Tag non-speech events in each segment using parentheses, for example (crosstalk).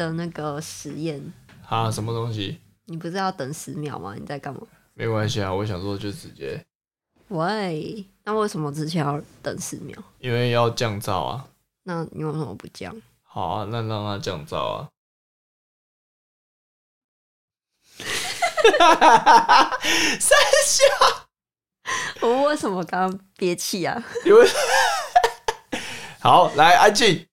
的那个实验，啊，什么东西？你不是要等十秒吗？你在干嘛？没关系啊，我想说就直接，喂，那为什么之前要等十秒？因为要降噪啊。那你为什么不降？好啊，那让它降噪啊。哈哈哈哈三笑，我为什么刚刚憋气啊？因为 (laughs) 好，来安静。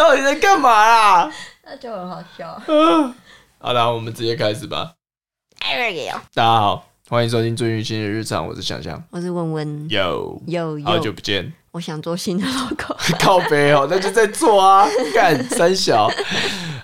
到底在干嘛啦？那就很好笑。嗯，好了，我们直接开始吧。大家好，欢迎收听最新新的日常，我是想想。我是温温，有，有好久有，不见，我想做新的 logo，(laughs) 靠背哦，那就在做啊，(laughs) 干三小，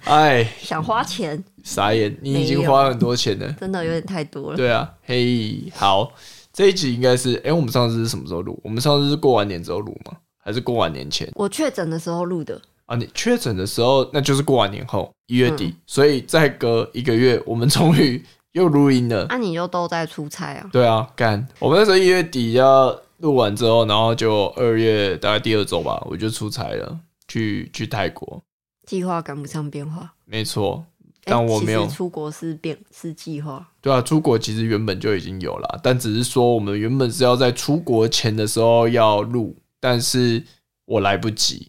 哎，想花钱，傻眼，你已经花很多钱了。真的有点太多了。对啊，嘿，好，这一集应该是，哎、我们上次是什么时候录？我们上次是过完年之后录吗？还是过完年前我确诊的时候录的，啊？你确诊的时候，那就是过完年后一月底，嗯所以再隔一个月，我们 (laughs) 终于又录音了。那、啊你就都在出差啊？对啊，干，我们那时候一月底要录完之后，然后就二月大概第二周吧，我就出差了，去去泰国。计划赶不上变化。没错，但我没有出国是变是计划，对啊，出国其实原本就已经有了，但只是说我们原本是要在出国前的时候要录，但是我来不及，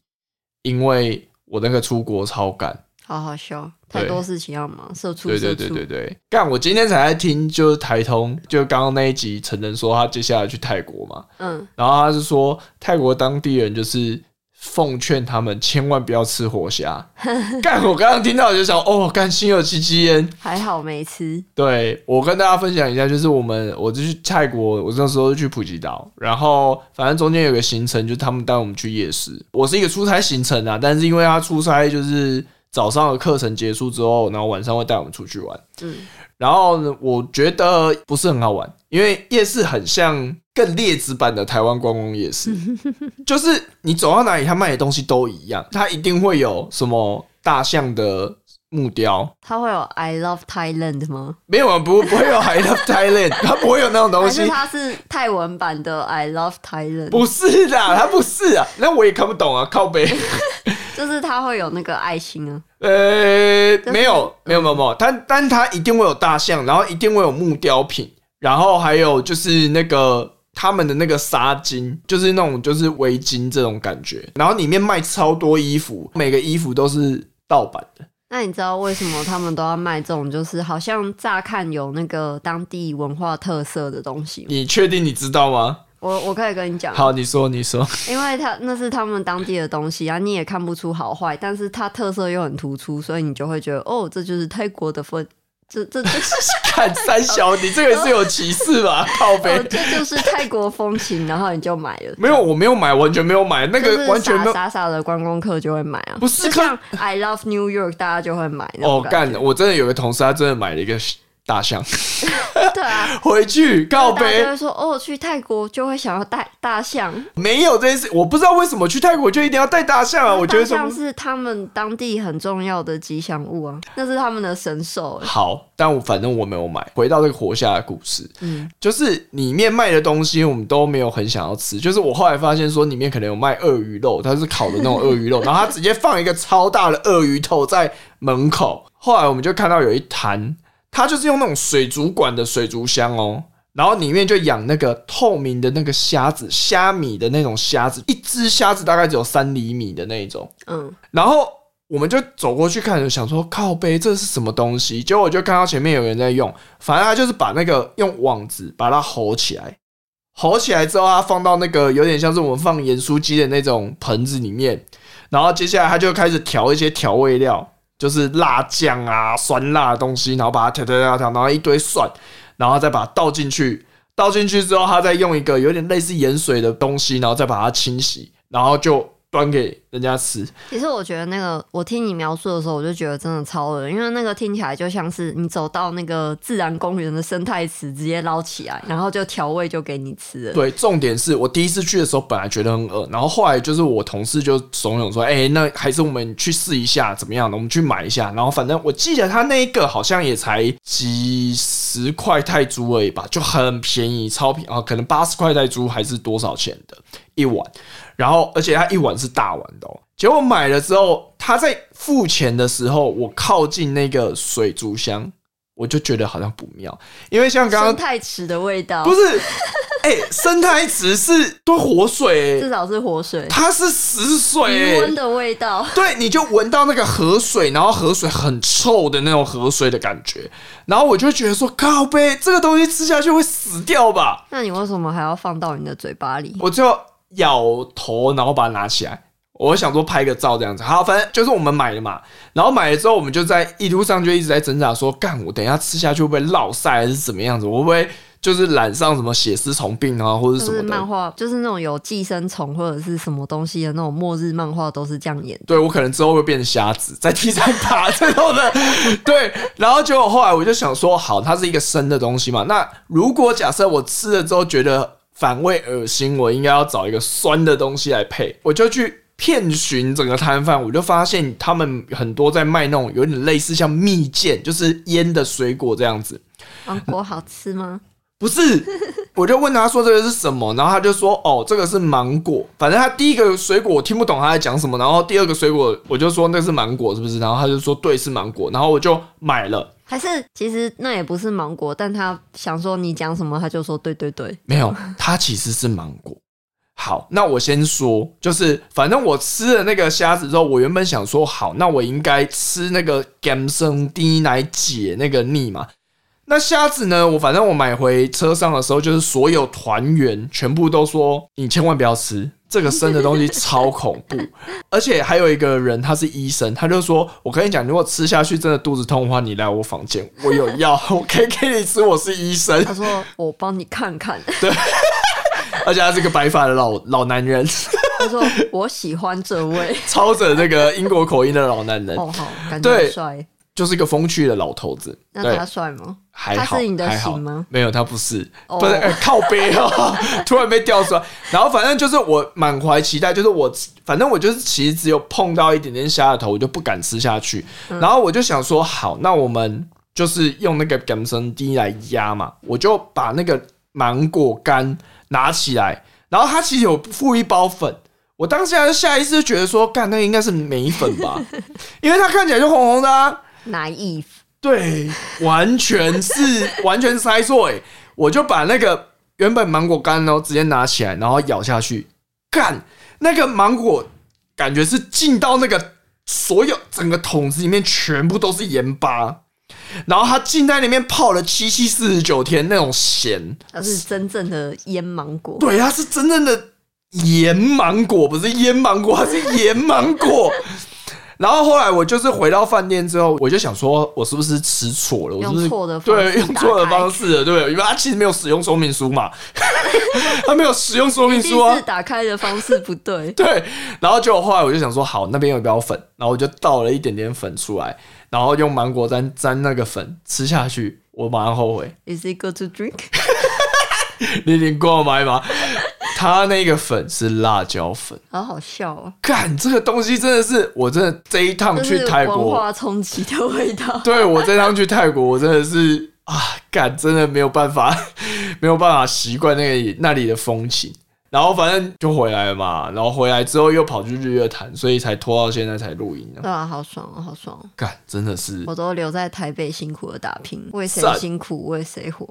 因为我那个出国超赶。好好笑，太多事情要忙，社畜对。对对对对，干！我今天才在听，就是台通，就刚刚那一集，陈仁说他接下来去泰国嘛，嗯，然后他是说泰国当地人就是奉劝他们千万不要吃活虾。(laughs) 干！我刚刚听到我就想，哦，干心有戚戚焉。还好没吃。对我跟大家分享一下，就是我们我就去泰国，我那时候去普吉岛，然后反正中间有个行程，就是他们带我们去夜市。我是一个出差行程啊，但是因为他出差就是早上的课程结束之后，然后晚上会带我们出去玩。嗯，然后呢，我觉得不是很好玩，因为夜市很像更劣质版的台湾观光夜市，(laughs) 就是你走到哪里，他卖的东西都一样，它一定会有什么大象的木雕。他会有 I love Thailand 吗？没有啊，不不会有 I love Thailand，(laughs) 他不会有那种东西还是，它是泰文版的 I love Thailand？不是的，他不是啊，那我也看不懂啊，靠背，(laughs) 就是它会有那个爱心啊。呃，是没有，没有，没有，没有，但但它一定会有大象，然后一定会有木雕品，然后还有就是那个他们的那个纱巾，就是那种就是围巾这种感觉，然后里面卖超多衣服，每个衣服都是盗版的。那你知道为什么他们都要卖这种，就是好像乍看有那个当地文化特色的东西？你确定你知道吗？我我可以跟你讲，好，你说，你说，因为他那是他们当地的东西啊，你也看不出好坏，但是它特色又很突出，所以你就会觉得哦，这就是泰国的风，这这这是 (laughs) 看三小，你这个是有歧视吧？(laughs) 靠哦背。这就是泰国风情，然后你就买了。没有，我没有买，完全没有买，那个完全没有。傻傻傻的观光客就会买啊，不是就像 I love New York，大家就会买哦，干！我真的有个同事，他真的买了一个大象 (laughs) 对啊，(laughs) 回去告背大家就，会说哦，去泰国就会想要带大象，没有这件事，我不知道为什么去泰国就一定要带大象啊！我觉得大什么象是他们当地很重要的吉祥物啊，那是他们的神兽。好，但我反正我没有买。回到这个活下的故事，嗯，就是里面卖的东西我们都没有很想要吃。就是我后来发现说里面可能有卖鳄鱼肉，它是烤的那种鳄鱼肉，(laughs) 然后它直接放一个超大的鳄鱼头在门口。后来我们就看到有一坛，它就是用那种水族馆的水族箱哦。然后里面就养那个透明的那个虾子，虾米的那种虾子，一只虾子大概只有三厘米的那种。嗯，然后我们就走过去看，想说靠背这是什么东西？结果我就看到前面有人在用，反正他就是把那个用网子把它吼起来，吼起来之后，他放到那个有点像是我们放盐酥鸡的那种盆子里面，然后接下来他就开始调一些调味料，就是辣酱啊、酸辣的东西，然后把它调调调调，然后一堆蒜，然后再把它倒进去。倒进去之后，他再用一个有点类似盐水的东西，然后再把它清洗，然后就端给人家吃。其实我觉得那个，我听你描述的时候，我就觉得真的超恶，因为那个听起来就像是你走到那个自然公园的生态池，直接捞起来，然后就调味就给你吃了。对，重点是我第一次去的时候，本来觉得很恶，然后后来就是我同事就怂恿说：“哎、那还是我们去试一下，怎么样的？我们去买一下。”然后反正我记得他那一个好像也才几十块泰铢而已吧，就很便宜，超便宜啊，可能八十块泰铢还是多少钱的一碗，然后而且它一碗是大碗的哦。结果买了之后，他在付钱的时候，我靠近那个水族箱，我就觉得好像不妙，因为像刚生刚态池的味道，不是，(laughs) 哎、生态池是都活水、欸，至少是活水，它是死水、欸余温，的味道。对，你就闻到那个河水，然后河水很臭的那种河水的感觉，然后我就觉得说，靠背这个东西吃下去会死掉吧？那你为什么还要放到你的嘴巴里？我就咬头，然后把它拿起来。我想说拍个照这样子，好，反正就是我们买的嘛。然后买了之后，我们就在一路上就一直在挣扎说，干我等一下吃下去会不会落晒还是怎么样子？我会不会就是染上什么血丝虫病啊，或者是什么的？漫画，就是那种有寄生虫或者是什么东西的那种末日漫画，都是这样演的。对我可能之后会变成瞎子，在地上爬这种的。(laughs) 对，然后结果后来我就想说，好，它是一个生的东西嘛。那如果假设我吃了之后觉得反胃恶心，我应该要找一个酸的东西来配，我就去。遍寻整个摊贩，我就发现他们很多在卖那种有点类似像蜜饯，就是腌的水果这样子。芒果好吃吗？(laughs) 不是，我就问他说这个是什么，然后他就说哦，这个是芒果。反正他第一个水果我听不懂他在讲什么，然后第二个水果我就说那是芒果是不是？然后他就说对是芒果，然后我就买了。还是其实那也不是芒果，但他想说你讲什么，他就说对对对。没有，他其实是芒果。好，那我先说，就是反正我吃了那个虾子之后，我原本想说，好，那我应该吃那个甘生低来解那个腻嘛。那虾子呢？我反正我买回车上的时候，就是所有团员全部都说你千万不要吃这个生的东西，(laughs) 超恐怖。而且还有一个人他是医生，他就说：“我跟你讲，如果吃下去真的肚子痛的话，你来我房间，我有药，(laughs) 我可以给你吃。我是医生，他说我帮你看看。对 (laughs) 而且他是个白发的老老男人，他说我喜欢这位。操着那个英国口音的老男人，哦，好，感觉帅。就是一个风趣的老头子。那他，帅吗？还是你的还好型吗？没有，他不是，哦不是、哎靠背哦，(laughs) 突然被调出来。然后反正就是我满怀期待，就是我反正我就是其实只有碰到一点点虾的头，我就不敢吃下去。嗯然后我就想说，好，那我们就是用那个甘生滴来压嘛，我就把那个芒果干拿起来，然后它其实有附一包粉。我当下下意识觉得说，干那个应该是梅粉吧，(laughs) 因为它看起来就红红的啊。naive，对，完全是完全猜错哎！(laughs) 我就把那个原本芒果干哦，直接拿起来，然后咬下去，干那个芒果，感觉是进到那个所有整个桶子里面，全部都是盐巴，然后它浸在里面泡了七七四十九天，那种咸，它是真正的腌芒果。对，它是真正的盐芒果，不是腌芒果，它是盐芒果。然后后来我就是回到饭店之后，我就想说，我是不是吃错了？我是不是用错的方式对用错的方式了？对，因为他其实没有使用说明书嘛，(laughs) 他没有使用说明第书啊一次。打开的方式不对，(laughs) 对，然后结果后来我就想说，好，那边有一包粉，然后我就倒了一点点粉出来，然后用芒果沾沾那个粉吃下去，我马上后悔。Is it good to drink？(laughs) 你你跟我买吗？它那个粉是辣椒粉。好好笑哦，干这个东西真的是，我真的这一趟去泰国，文化冲击的味道。(laughs) 对我这趟去泰国，我真的是啊，干真的没有办法，(laughs) 没有办法习惯那个那里的风情。然后反正就回来了嘛，然后回来之后又跑去日月潭，所以才拖到现在才录音呢。对啊，好爽哦，好爽哦！干真的是我都留在台北辛苦的打拼，为谁辛苦为谁活。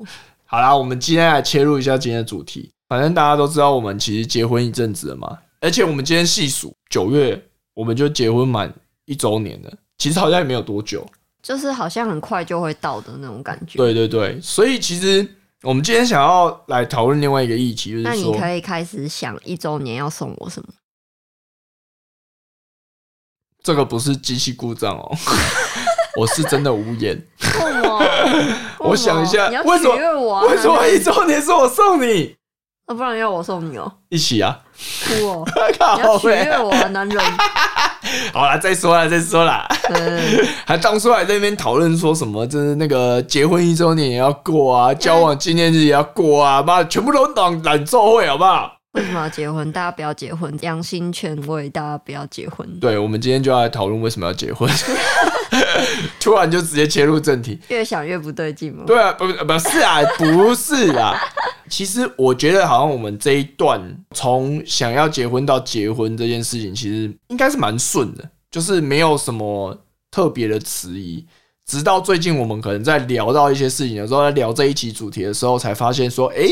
好啦，我们今天来切入一下今天的主题。反正大家都知道，我们其实结婚一阵子了嘛，而且我们今天细数九月，我们就结婚满一周年了。其实好像也没有多久，就是好像很快就会到的那种感觉。对对对，所以其实我们今天想要来讨论另外一个议题，就是那你，可以开始想一周年要送我什么？这个不是机器故障哦，(laughs) 我是真的无言。我？想一下为什么？为什么一周年是我送你？那不然要我送你哦？一起啊！哭哦！(laughs) 你要取悦我啊，男人。(laughs) 好啦，再说了，再说啦。对，(laughs) 还当初还在那边讨论说什么，就是那个结婚一周年也要过啊，交往纪念日也要过啊，妈的，全部都懒懒做会，好不好？为什么要结婚？大家不要结婚，良心劝慰大家不要结婚。对，我们今天就要来讨论为什么要结婚。突然就直接切入正题。越想越不对劲嘛。对啊，不不不是啊，不是啊。其实我觉得好像我们这一段从想要结婚到结婚这件事情，其实应该是蛮顺的，就是没有什么特别的迟疑。直到最近，我们可能在聊到一些事情的时候，在聊这一期主题的时候，才发现说，哎，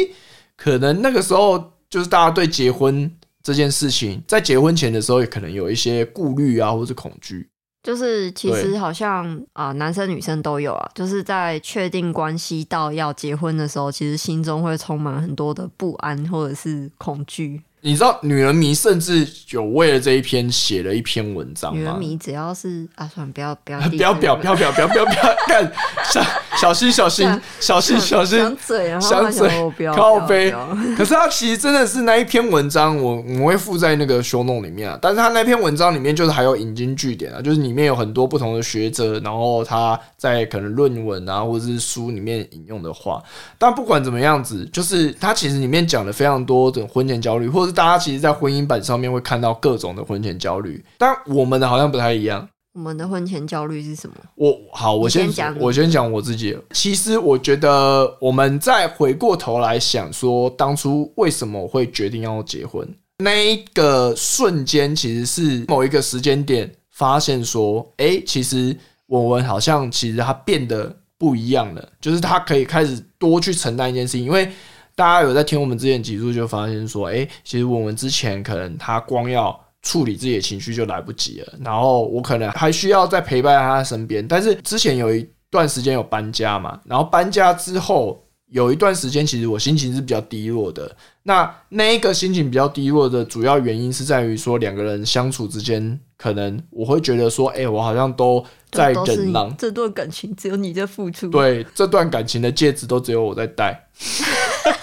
可能那个时候就是大家对结婚这件事情，在结婚前的时候，也可能有一些顾虑啊，或者恐惧。就是其实好像啊，男生女生都有啊，就是在确定关系到要结婚的时候，其实心中会充满很多的不安或者是恐惧。你知道女人迷甚至有为了这一篇写了一篇文章吗？女人迷只要是啊，算了，不要不要不要表不要表不要不要不要干小小心小心小心小心想嘴然后想嘴靠背。可是他其实真的是那一篇文章，我我会附在那个修弄里面啊。但是他那篇文章里面就是还有引经据典啊，就是里面有很多不同的学者，然后他在可能论文啊或者是书里面引用的话。但不管怎么样子，就是他其实里面讲了非常多的婚前焦虑，或者。大家其实，在婚姻版上面会看到各种的婚前焦虑，但我们的好像不太一样。我们的婚前焦虑是什么？我好，我先讲，我先讲我自己。其实，我觉得我们再回过头来想，说当初为什么会决定要结婚，那一个瞬间，其实是某一个时间点，发现说，哎，其实我们好像其实他变得不一样了，就是他可以开始多去承担一件事情，因为。大家有在听我们之前几集，就发现说，哎，其实我们之前可能他光要处理自己的情绪就来不及了，然后我可能还需要再陪伴在他身边。但是之前有一段时间有搬家嘛，然后搬家之后有一段时间，其实我心情是比较低落的。那那一个心情比较低落的主要原因是在于说，两个人相处之间，可能我会觉得说，哎，我好像都在忍让，这段感情只有你在付出，对，这段感情的戒指都只有我在戴。(laughs)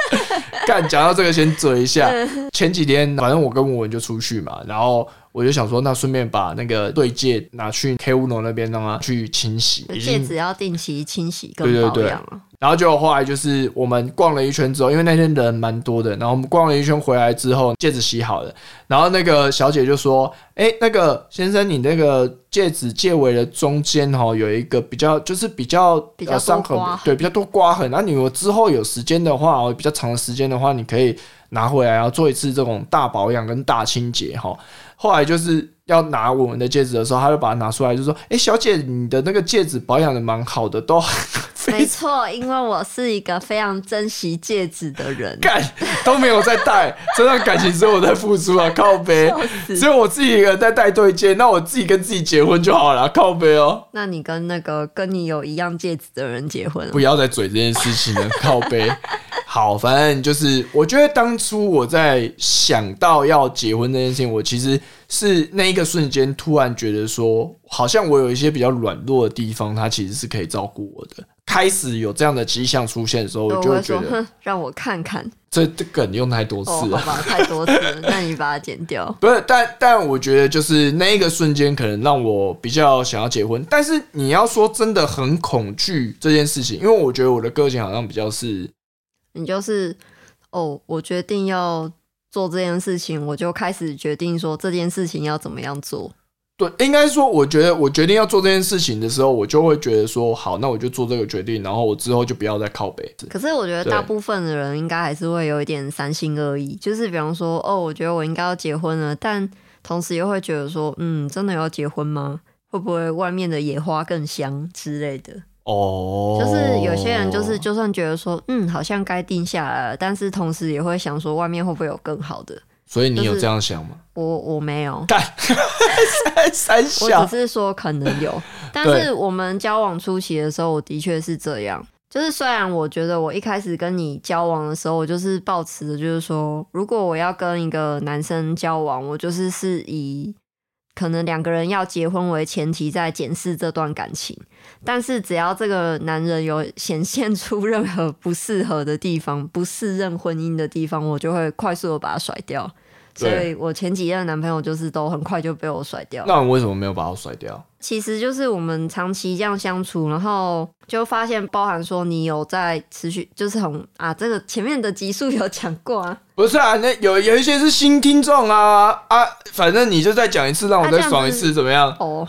干，讲到这个先嘴一下。(laughs) 前几天反正我跟文文就出去嘛，然后我就想说，那顺便把那个对戒拿去 K 乌龙那边让他去清洗。戒指要定期清洗跟保养啊。然后就后来就是我们逛了一圈之后，因为那天人蛮多的，然后我们逛了一圈回来之后，戒指洗好了，然后那个小姐就说：“哎，那个先生，你那个戒指戒尾的中间哈有一个比较，就是比较比较伤痕，对，比较多刮痕。那你如果之后有时间的话，比较长的时间的话，你可以拿回来，要做一次这种大保养跟大清洁哈。后来就是要拿我们的戒指的时候，他就把它拿出来，就说：哎，小姐，你的那个戒指保养的蛮好的，都。”没错，因为我是一个非常珍惜戒指的人，干都没有在戴，这段感情只有我在付出啊，靠背，只有我自己一个人在戴对戒，那我自己跟自己结婚就好了，靠背哦。那你跟那个跟你有一样戒指的人结婚，不要再嘴这件事情了，靠背。好，反正就是，我觉得当初我在想到要结婚这件事情，我其实是那一个瞬间突然觉得说，好像我有一些比较软弱的地方，他其实是可以照顾我的。开始有这样的迹象出现的时候，我就会觉得让我看看。这这梗用太多次了，好吧，太多次了，那你把它剪掉。(laughs) 不是，但但我觉得就是那一个瞬间，可能让我比较想要结婚。但是你要说真的很恐惧这件事情，因为我觉得我的个性好像比较是，你就是哦，我决定要做这件事情，我就开始决定说这件事情要怎么样做。对，应该说，我觉得我决定要做这件事情的时候，我就会觉得说，好，那我就做这个决定，然后我之后就不要再靠北。可是我觉得大部分的人应该还是会有一点三心二意，就是比方说，哦，我觉得我应该要结婚了，但同时又会觉得说，嗯，真的要结婚吗？会不会外面的野花更香之类的？哦，就是有些人就是就算觉得说，嗯，好像该定下来了，但是同时也会想说，外面会不会有更好的？所以你有这样想吗？我我没有，干 (laughs) 三小，我只是说可能有，(laughs) 但是我们交往初期的时候，我的确是这样。就是虽然我觉得我一开始跟你交往的时候，我就是抱持的，就是说，如果我要跟一个男生交往，我就是是以可能两个人要结婚为前提，在检视这段感情。但是只要这个男人有显现出任何不适合的地方、不适任婚姻的地方，我就会快速的把他甩掉。所以我前几任男朋友就是都很快就被我甩掉。那你为什么没有把我甩掉？其实就是我们长期这样相处，然后就发现，包含说你有在持续，就是很啊，这个前面的集数有讲过啊。不是啊，那有有一些是新听众啊啊，反正你就再讲一次，让我再爽一次，怎么样？哦，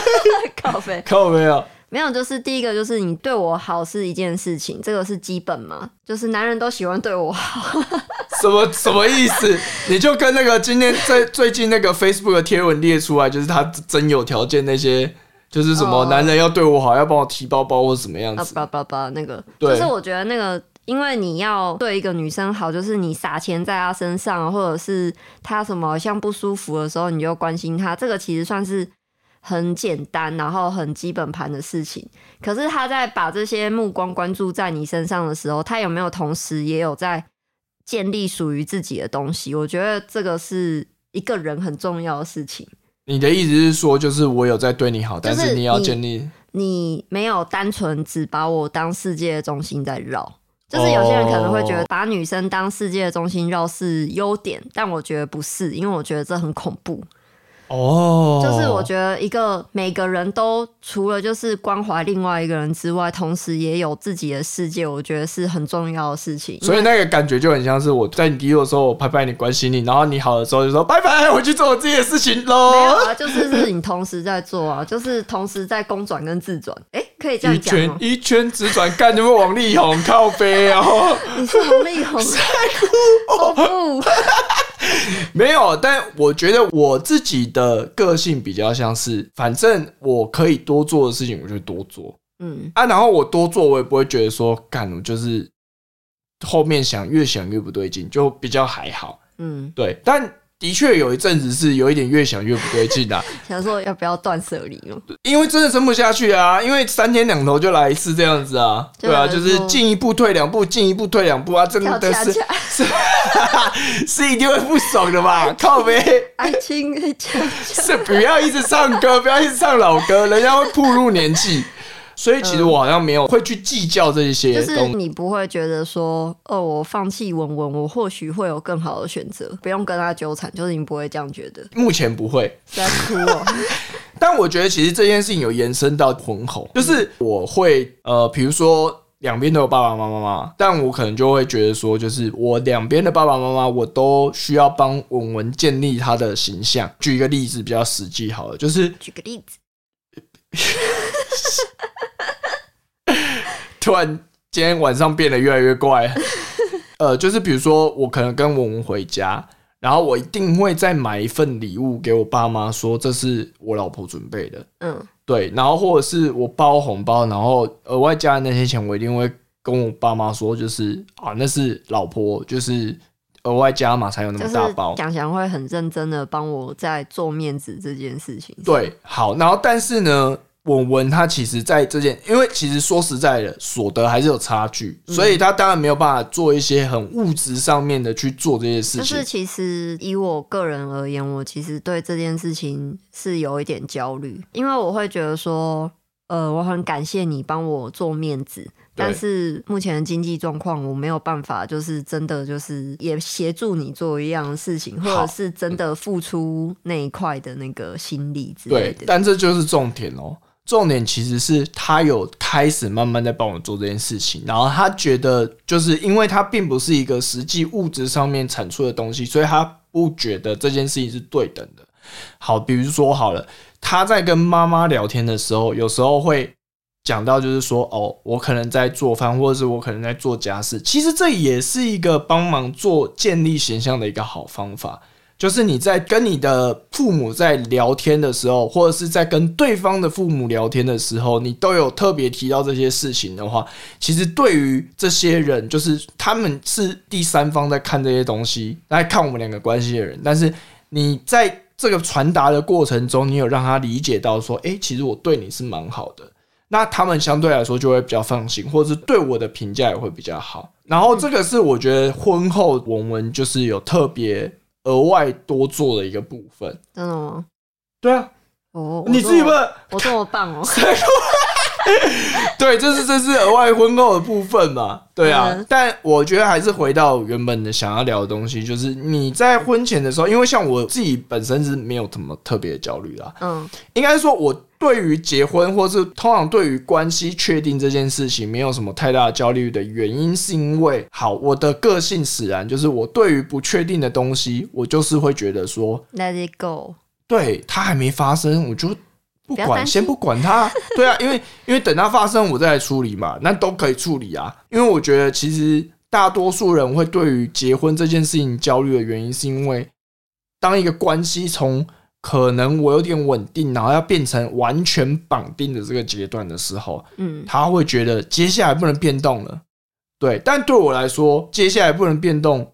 (laughs) 靠背 (laughs) 靠背啊。没有，就是第一个就是你对我好是一件事情，这个是基本嘛，就是男人都喜欢对我好。(laughs) 什么什么意思？你就跟那个今天在最近那个 Facebook 的贴文列出来，就是他真有条件那些，就是什么男人要对我好，要帮我提包包或什么样子。叭叭叭那个，就是我觉得那个，因为你要对一个女生好，就是你撒钱在她身上，或者是她什么像不舒服的时候，你就关心她，这个其实算是。很简单，然后很基本盘的事情。可是他在把这些目光关注在你身上的时候，他有没有同时也有在建立属于自己的东西？我觉得这个是一个人很重要的事情。你的意思是说，就是我有在对你好，但是你要建立，你没有单纯只把我当世界的中心在绕。就是有些人可能会觉得把女生当世界的中心绕是优点，但我觉得不是，因为我觉得这很恐怖。哦，就是我觉得一个每个人都除了就是关怀另外一个人之外，同时也有自己的世界，我觉得是很重要的事情。所以那个感觉就很像是我在你低落的时候，我拍拍你关心你，然后你好的时候就说拜拜，我去做我自己的事情喽。没有啊，就是是你同时在做啊，就是同时在公转跟自转。哎，可以这样讲一圈一圈直转，干有没有王力宏靠背啊？(laughs) 你是王力宏？(laughs) 不。(laughs) (laughs) 没有，但我觉得我自己的个性比较像是，反正我可以多做的事情，我就多做。嗯啊，然后我多做，我也不会觉得说干，我就是后面想越想越不对劲，就比较还好。嗯，对，但。的确有一阵子是有一点越想越不对劲的，(laughs) 想说要不要断舍离哦？因为真的撑不下去啊！因为三天两头就来一次这样子啊，对啊，就是进一步退两步，进一步退两步啊，真的是 (laughs) 是是一定会不爽的吧？(laughs) 靠呗，爱情是不要一直唱歌，不要一直唱老歌，人家会步入年纪。所以其实我好像没有会去计较这些，就是你不会觉得说，哦，我放弃文文，我或许会有更好的选择，不用跟他纠缠，就是你不会这样觉得。目前不会在哭哦。(laughs) 但我觉得其实这件事情有延伸到婚后，就是我会呃，比如说两边都有爸爸妈妈嘛，但我可能就会觉得说，就是我两边的爸爸妈妈，我都需要帮文文建立他的形象。举一个例子比较实际好了，就是举个例子。(laughs) 突然今天晚上变得越来越怪，(laughs) 呃，就是比如说我可能跟文文回家，然后我一定会再买一份礼物给我爸妈，说这是我老婆准备的，嗯，对，然后或者是我包红包，然后额外加的那些钱，我一定会跟我爸妈说，就是啊，那是老婆，就是额外加嘛，才有那么大包。想想会很认真的帮我在做面子这件事情。对，好，然后但是呢。文文他其实，在这件，因为其实说实在的，所得还是有差距，所以他当然没有办法做一些很物质上面的去做这些事情。就是其实以我个人而言，我其实对这件事情是有一点焦虑，因为我会觉得说，呃，我很感谢你帮我做面子，但是目前的经济状况，我没有办法，就是真的就是也协助你做一样的事情，或者是真的付出那一块的那个心力之类的。但这就是重点哦。重点其实是他有开始慢慢在帮我做这件事情，然后他觉得就是因为他并不是一个实际物质上面产出的东西，所以他不觉得这件事情是对等的。好，比如说好了，他在跟妈妈聊天的时候，有时候会讲到就是说，哦，我可能在做饭，或者是我可能在做家事，其实这也是一个帮忙做建立形象的一个好方法。就是你在跟你的父母在聊天的时候，或者是在跟对方的父母聊天的时候，你都有特别提到这些事情的话，其实对于这些人，就是他们是第三方在看这些东西，来看我们两个关系的人。但是你在这个传达的过程中，你有让他理解到说，诶，其实我对你是蛮好的，那他们相对来说就会比较放心，或者是对我的评价也会比较好。然后这个是我觉得婚后文文就是有特别。额外多做的一个部分，真的吗？对啊，哦，你自己问，我这么棒哦，(laughs) (laughs) 对，这是这是额外婚后的部分嘛？对啊，但我觉得还是回到原本的想要聊的东西，就是你在婚前的时候，因为像我自己本身是没有什么特别的焦虑啦，嗯，应该说我。对于结婚，或是通常对于关系确定这件事情，没有什么太大的焦虑的原因，是因为好，我的个性使然，就是我对于不确定的东西，我就是会觉得说，Let it go。对，它还没发生，我就不管，先不管它。(laughs) 对啊，因为因为等它发生，我再来处理嘛，那都可以处理啊。因为我觉得，其实大多数人会对于结婚这件事情焦虑的原因，是因为当一个关系从可能我有点稳定，然后要变成完全绑定的这个阶段的时候，嗯，他会觉得接下来不能变动了。对，但对我来说，接下来不能变动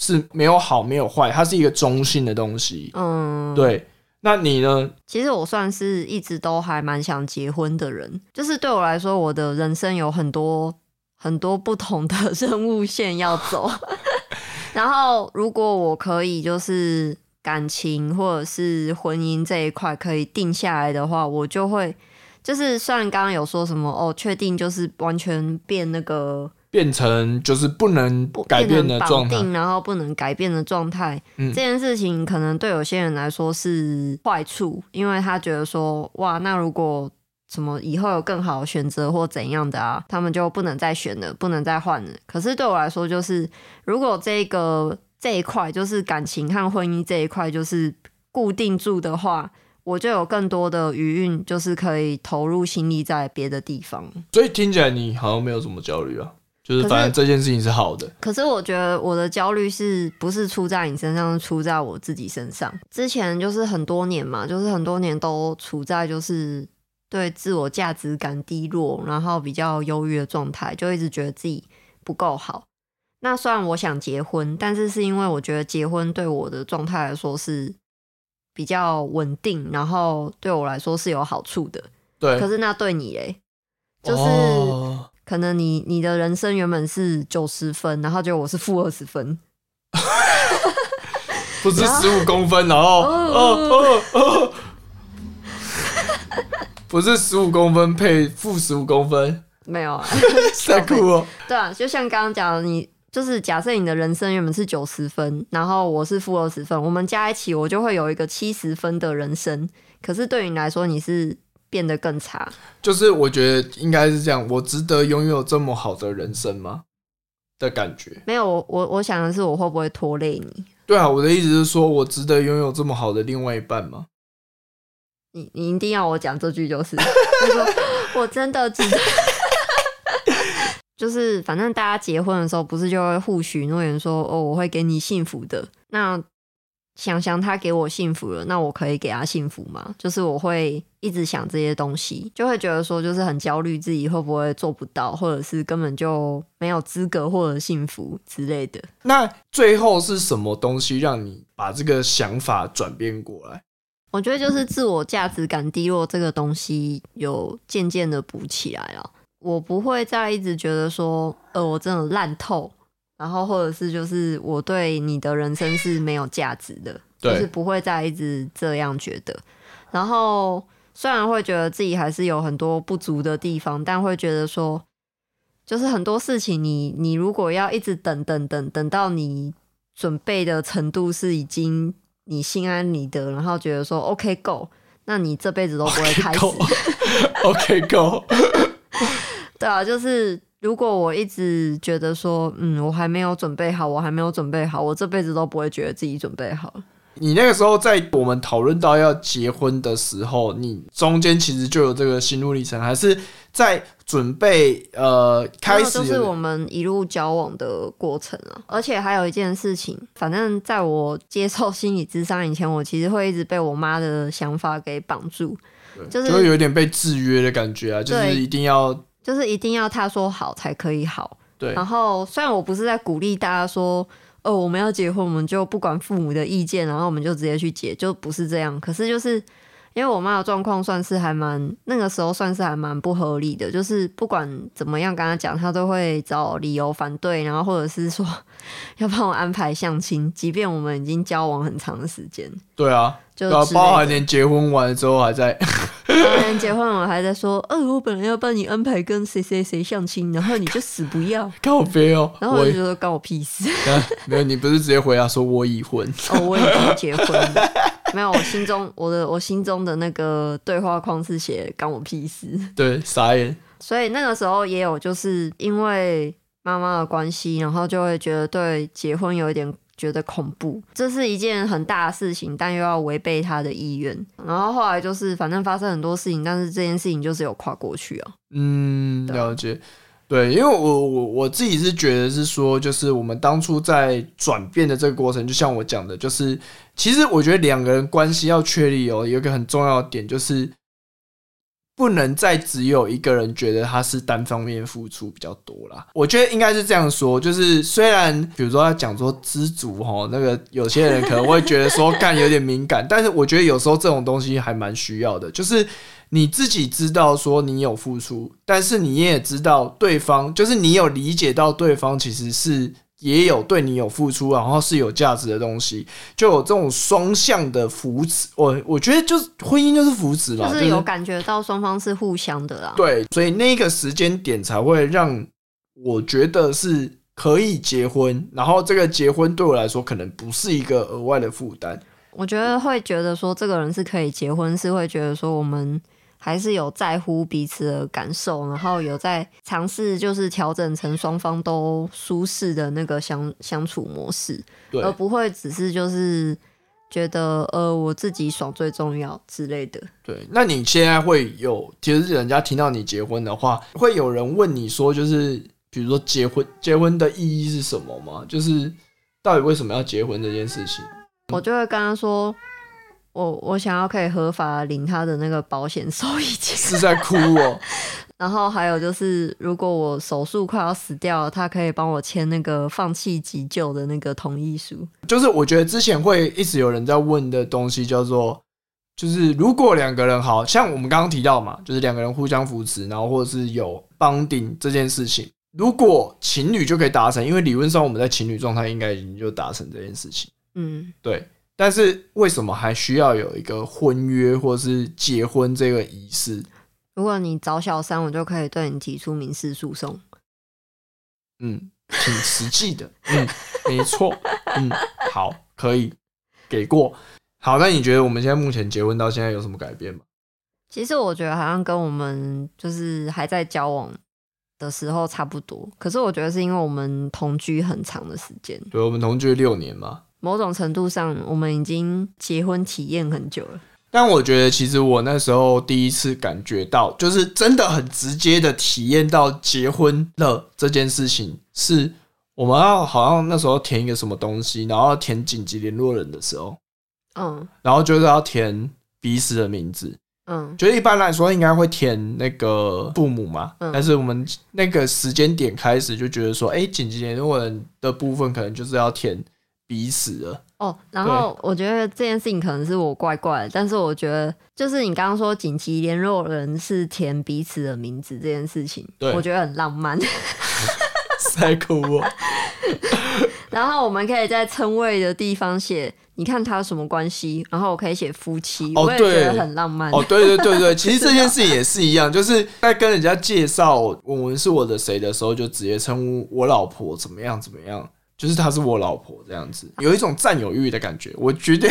是没有好没有坏，它是一个中性的东西。嗯，对。那你呢？其实我算是一直都还蛮想结婚的人，就是对我来说，我的人生有很多很多不同的任务线要走。(laughs) 然后，如果我可以就是感情或者是婚姻这一块可以定下来的话，我就会就是虽然刚刚有说什么哦，确定就是完全变那个。变成就是不能改变的状态，然后不能改变的状态。这件事情可能对有些人来说是坏处，因为他觉得说，哇，那如果什么以后有更好的选择或怎样的啊，他们就不能再选了，不能再换了。可是对我来说，就是如果这个这一块就是感情和婚姻这一块就是固定住的话，我就有更多的余韵，就是可以投入心力在别的地方。所以听起来你好像没有什么焦虑啊。就是反正这件事情是好的，可是我觉得我的焦虑是不是出在你身上，出在我自己身上。之前就是很多年嘛，就是很多年都处在就是对自我价值感低落，然后比较忧郁的状态，就一直觉得自己不够好。那虽然我想结婚，但是是因为我觉得结婚对我的状态来说是比较稳定，然后对我来说是有好处的。对，可是那对你嘞，就是。可能你你的人生原本是九十分，然后就我是负二十分，(laughs) 不是十五公分，然后哦哦哦，不是十五公分配负十五公分，(laughs) 没有啊，太酷哦。(laughs) 对啊，就像刚刚讲的，你就是假设你的人生原本是九十分，然后我是负二十分，我们加一起我就会有一个七十分的人生。可是对你来说，你是。变得更差，就是我觉得应该是这样。我值得拥有这么好的人生吗？的感觉没有。我我我想的是，我会不会拖累你？对啊，我的意思是说，我值得拥有这么好的另外一半吗？你你一定要我讲这句，就是 (laughs) 我真的值得。(laughs) 就是反正大家结婚的时候，不是就会互许诺言说哦，我会给你幸福的。那想想他给我幸福了，那我可以给他幸福吗？就是我会一直想这些东西，就会觉得说，就是很焦虑，自己会不会做不到，或者是根本就没有资格获得幸福之类的。那最后是什么东西让你把这个想法转变过来？我觉得就是自我价值感低落这个东西有渐渐的补起来了。我不会再一直觉得说，呃，我真的烂透。然后，或者是就是我对你的人生是没有价值的，就是不会再一直这样觉得。然后虽然会觉得自己还是有很多不足的地方，但会觉得说，就是很多事情，你你如果要一直等等等等到你准备的程度是已经你心安理得，然后觉得说 OK 够，那你这辈子都不会开始。OK 够。(laughs) 对啊，就是。如果我一直觉得说，嗯，我还没有准备好，我还没有准备好，我这辈子都不会觉得自己准备好。你那个时候在我们讨论到要结婚的时候，你中间其实就有这个心路历程，还是在准备呃开始？就是我们一路交往的过程啊。而且还有一件事情，反正在我接受心理智商以前，我其实会一直被我妈的想法给绑住，就是会有点被制约的感觉啊，就是一定要。就是一定要他说好才可以好，对。然后虽然我不是在鼓励大家说，哦，我们要结婚，我们就不管父母的意见，然后我们就直接去结，就不是这样。可是就是因为我妈的状况算是还蛮那个时候算是还蛮不合理的，就是不管怎么样跟他讲，他都会找理由反对，然后或者是说 (laughs) 要帮我安排相亲，即便我们已经交往很长的时间。对啊。就包含连结婚完之后还在，连结婚我还在说，呃，我本来要帮你安排跟谁谁谁相亲，然后你就死不要，告别哦。然后我就说关我屁事。(laughs) 没有，你不是直接回答说我已婚？(laughs) 哦，我已经结婚。没有，我心中我的我心中的那个对话框是写关我屁事。(laughs) 对，傻眼。所以那个时候也有，就是因为妈妈的关系，然后就会觉得对结婚有一点。觉得恐怖，这是一件很大的事情，但又要违背他的意愿。然后后来就是反正发生很多事情，但是这件事情就是有跨过去啊。嗯，了解。对，因为我我我自己是觉得是说，就是我们当初在转变的这个过程，就像我讲的，就是其实我觉得两个人关系要确立哦，有一个很重要的点就是。不能再只有一个人觉得他是单方面付出比较多啦。我觉得应该是这样说，就是虽然比如说要讲说知足哈，那个有些人可能会觉得说干有点敏感，但是我觉得有时候这种东西还蛮需要的，就是你自己知道说你有付出，但是你也知道对方，就是你有理解到对方其实是。也有对你有付出，然后是有价值的东西，就有这种双向的扶持。我我觉得就是婚姻就是扶持吧，就是有感觉到双方是互相的啦。对，所以那个时间点才会让我觉得是可以结婚，然后这个结婚对我来说可能不是一个额外的负担。我觉得会觉得说这个人是可以结婚，是会觉得说我们。还是有在乎彼此的感受，然后有在尝试，就是调整成双方都舒适的那个相相处模式，而不会只是就是觉得呃我自己爽最重要之类的。对，那你现在会有，其实人家听到你结婚的话，会有人问你说，就是比如说结婚，结婚的意义是什么吗？就是到底为什么要结婚这件事情？我就会跟他说。我我想要可以合法领他的那个保险收益金，是在哭哦。(laughs) 然后还有就是，如果我手术快要死掉了，他可以帮我签那个放弃急救的那个同意书。就是我觉得之前会一直有人在问的东西，叫做就是如果两个人好像我们刚刚提到嘛，就是两个人互相扶持，然后或者是有帮顶这件事情，如果情侣就可以达成，因为理论上我们在情侣状态应该已经就达成这件事情。嗯，对。但是为什么还需要有一个婚约或是结婚这个仪式？如果你找小三，我就可以对你提出民事诉讼。嗯，挺实际的。(laughs) 嗯，没错。嗯，好，可以给过。好，那你觉得我们现在目前结婚到现在有什么改变吗？其实我觉得好像跟我们就是还在交往的时候差不多。可是我觉得是因为我们同居很长的时间。对，我们同居六年嘛。某种程度上，我们已经结婚体验很久了。但我觉得，其实我那时候第一次感觉到，就是真的很直接的体验到结婚了这件事情，是我们要好像那时候填一个什么东西，然后填紧急联络人的时候，嗯，然后就是要填彼此的名字，嗯，觉得一般来说应该会填那个父母嘛，但是我们那个时间点开始就觉得说，哎，紧急联络人的部分可能就是要填。彼此了哦，然后我觉得这件事情可能是我怪怪的，但是我觉得就是你刚刚说紧急联络人是填彼此的名字这件事情，我觉得很浪漫，太酷了。(laughs) 然后我们可以在称谓的地方写，你看他什么关系，然后我可以写夫妻，我也觉得很浪漫。哦，对对对对，其实这件事情也是一样，就是在跟人家介绍我们是我的谁的时候，就直接称呼我老婆怎么样怎么样。就是她是我老婆这样子，有一种占有欲的感觉。我觉得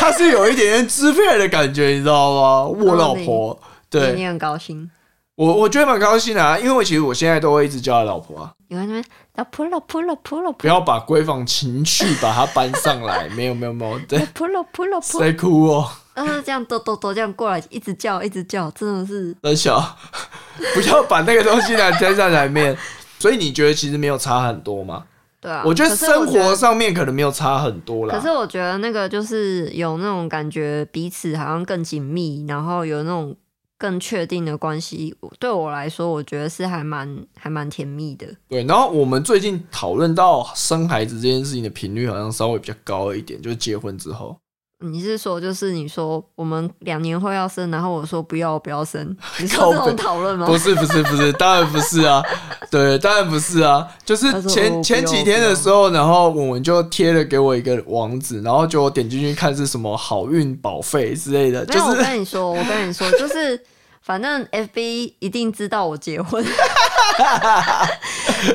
她是有一点点支配的感觉，你知道吗？我老婆，对，你很高兴。我我觉得蛮高兴的啊，因为我其实我现在都会一直叫她老婆啊。你看那边老婆老婆老婆老婆，不要把闺房情趣把它搬上来。没有没有没有，(laughs) 对，老婆老婆老婆，谁哭哦？啊，这样抖抖抖这样过来，一直叫一直叫，真的是很小。(laughs) 不要把那个东西拿 (laughs) 在上台面。所以你觉得其实没有差很多吗？对啊，我觉得生活上面可能没有差很多啦。可是我觉得那个就是有那种感觉，彼此好像更紧密，然后有那种更确定的关系。对我来说，我觉得是还蛮还蛮甜蜜的。对，然后我们最近讨论到生孩子这件事情的频率，好像稍微比较高一点，就是结婚之后。你是说，就是你说我们两年后要生，然后我说不要不要生，你是这种讨论吗？不是不是不是，当然不是啊，对，当然不是啊，就是前前几天的时候，然后我们就贴了给我一个网址，然后就我点进去看是什么好运保费之类的。就是我跟你说，我跟你说，就是反正 FB 一定知道我结婚，(laughs)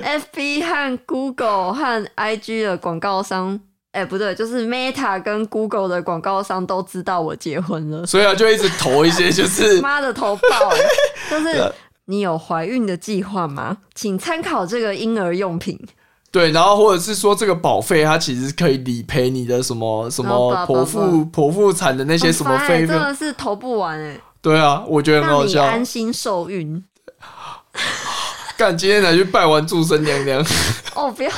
FB 和 Google 和 IG 的广告商。哎，不对，就是 Meta 跟 Google 的广告商都知道我结婚了，所以啊，就一直投一些，就是 (laughs) 妈的投爆，就是你有怀孕的计划吗？请参考这个婴儿用品。对，然后或者是说这个保费，它其实可以理赔你的什么什么剖腹剖腹产的那些什么费用，真的是投不完哎。对啊，我觉得很好笑。安心受孕。干，今天才去拜完祝生娘娘。哦，不要。(laughs)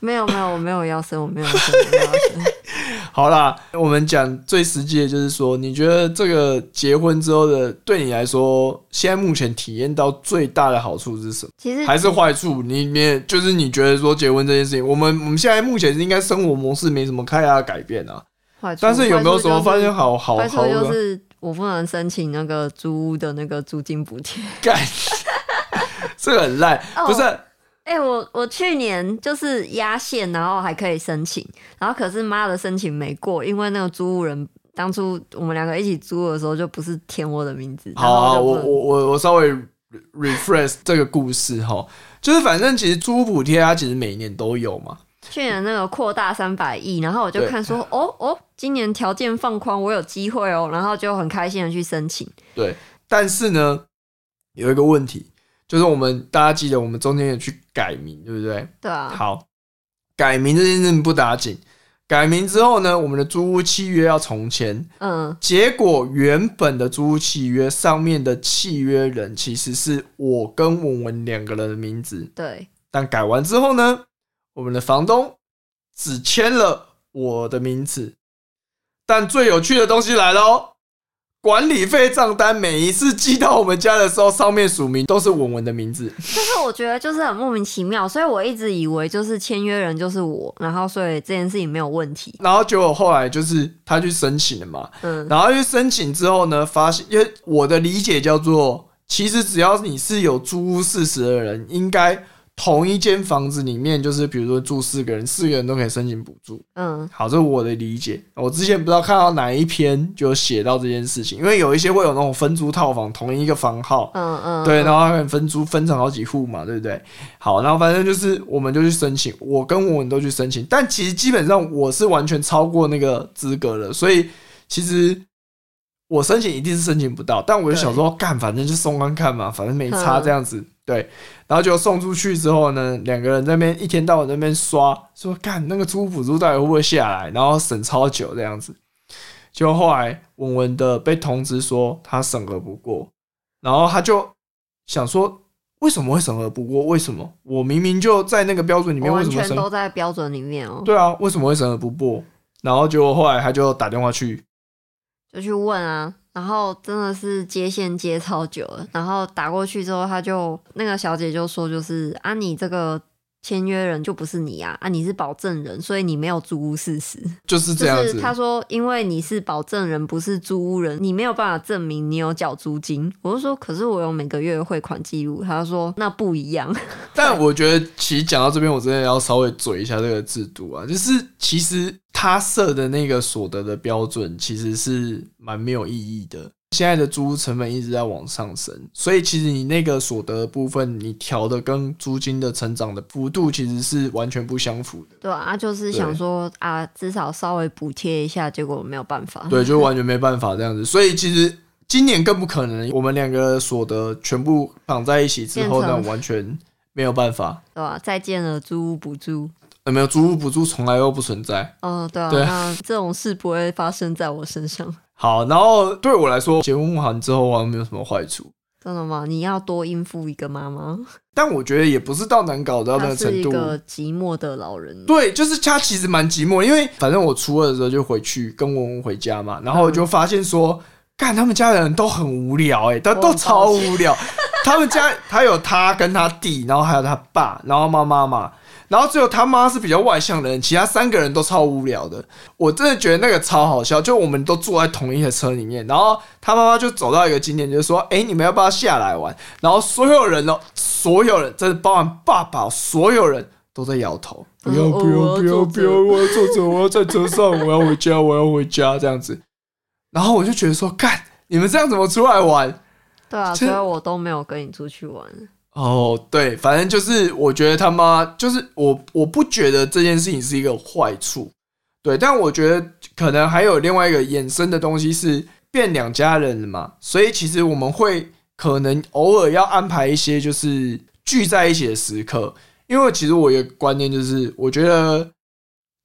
(laughs) 没有没有，我没有要生，我没有生，没有生。(laughs) 好啦，我们讲最实际的，就是说，你觉得这个结婚之后的，对你来说，现在目前体验到最大的好处是什么？其实还是坏处？你你就是你觉得说结婚这件事情，我们我们现在目前是应该生活模式没什么太大的改变啊。但是有没有什么发现好好好就是我不能申请那个租屋的那个租金补贴。干，(laughs) 这个很烂，不是。哎，我我去年就是压线，然后还可以申请，然后可是妈的申请没过，因为那个租屋人当初我们两个一起租的时候就不是填我的名字。好，我我我我稍微 refresh 这个故事哈，就是反正其实租补贴它其实每年都有嘛。去年那个扩大三百亿，然后我就看说，哦哦，今年条件放宽，我有机会哦，然后就很开心的去申请。对，但是呢，有一个问题。就是我们大家记得，我们中间有去改名，对不对？对啊。好，改名这件事不打紧。改名之后呢，我们的租屋契约要重签。嗯。结果原本的租屋契约上面的契约人其实是我跟文文两个人的名字。对。但改完之后呢，我们的房东只签了我的名字。但最有趣的东西来了哦。管理费账单每一次寄到我们家的时候，上面署名都是文文的名字。就是我觉得就是很莫名其妙，所以我一直以为就是签约人就是我，然后所以这件事情没有问题。然后结果后来就是他去申请了嘛，嗯，然后去申请之后呢，发现因为我的理解叫做，其实只要你是有租屋事实的人，应该。同一间房子里面，就是比如说住四个人，四个人都可以申请补助。嗯，好，这是我的理解。我之前不知道看到哪一篇就写到这件事情，因为有一些会有那种分租套房，同一个房号，嗯嗯，对，然后分租分成好几户嘛，对不对？好，然后反正就是我们就去申请，我跟我们都去申请，但其实基本上我是完全超过那个资格了，所以其实我申请一定是申请不到。但我就想说，干，反正就送看看嘛，反正没差这样子。对，然后就送出去之后呢，两个人在那边一天到晚在那边刷，说干那个租补助到底会不会下来，然后审超久这样子。就后来文文的被通知说他审核不过，然后他就想说为什么会审核不过？为什么我明明就在那个标准里面，为什么全都在标准里面哦？对啊，为什么会审核不过？然后就后来他就打电话去，就去问啊。然后真的是接线接超久了，然后打过去之后，他就那个小姐就说，就是啊，你这个签约人就不是你啊，啊，你是保证人，所以你没有租屋事实，就是这样子。他说，因为你是保证人，不是租屋人，你没有办法证明你有缴租金。我就说，可是我有每个月汇款记录。他说，那不一样。(laughs) 但我觉得，其实讲到这边，我真的要稍微嘴一下这个制度啊，就是其实。他设的那个所得的标准其实是蛮没有意义的。现在的租屋成本一直在往上升，所以其实你那个所得部分，你调的跟租金的成长的幅度其实是完全不相符的。对啊，就是想说啊，至少稍微补贴一下，结果没有办法。对，就完全没办法这样子。所以其实今年更不可能，我们两个所得全部绑在一起之后呢，完全没有办法。对啊？再见了，租屋补助。有没有租屋补助从来都不存在。哦，对啊，那这种事不会发生在我身上。好，然后对我来说，结婚完之后我没有什么坏处。真的吗？你要多应付一个妈妈。但我觉得也不是到难搞到那个程度。一个寂寞的老人。对，就是他其实蛮寂寞，因为反正我初二的时候就回去跟文文回家嘛，然后就发现说，干他们家人都很无聊，哎，都都超无聊。他们家他有他跟他弟，然后还有他爸，然后妈妈嘛。然后只有他妈是比较外向的人，其他三个人都超无聊的。我真的觉得那个超好笑，就我们都坐在同一个车里面，然后他妈妈就走到一个景点，就说：“哎，你们要不要下来玩？”然后所有人哦，所有人，真的包含爸爸，所有人都在摇头：“ (laughs) 不要，不要，不要，不要！我要坐车，我要在车上，我要回家，我要回家。”这样子。然后我就觉得说：“干，你们这样怎么出来玩？”对啊，所以我都没有跟你出去玩。哦，对，反正就是我觉得他妈就是我，我不觉得这件事情是一个坏处，对，但我觉得可能还有另外一个衍生的东西是变两家人了嘛，所以其实我们会可能偶尔要安排一些就是聚在一起的时刻，因为其实我有个观念，就是我觉得。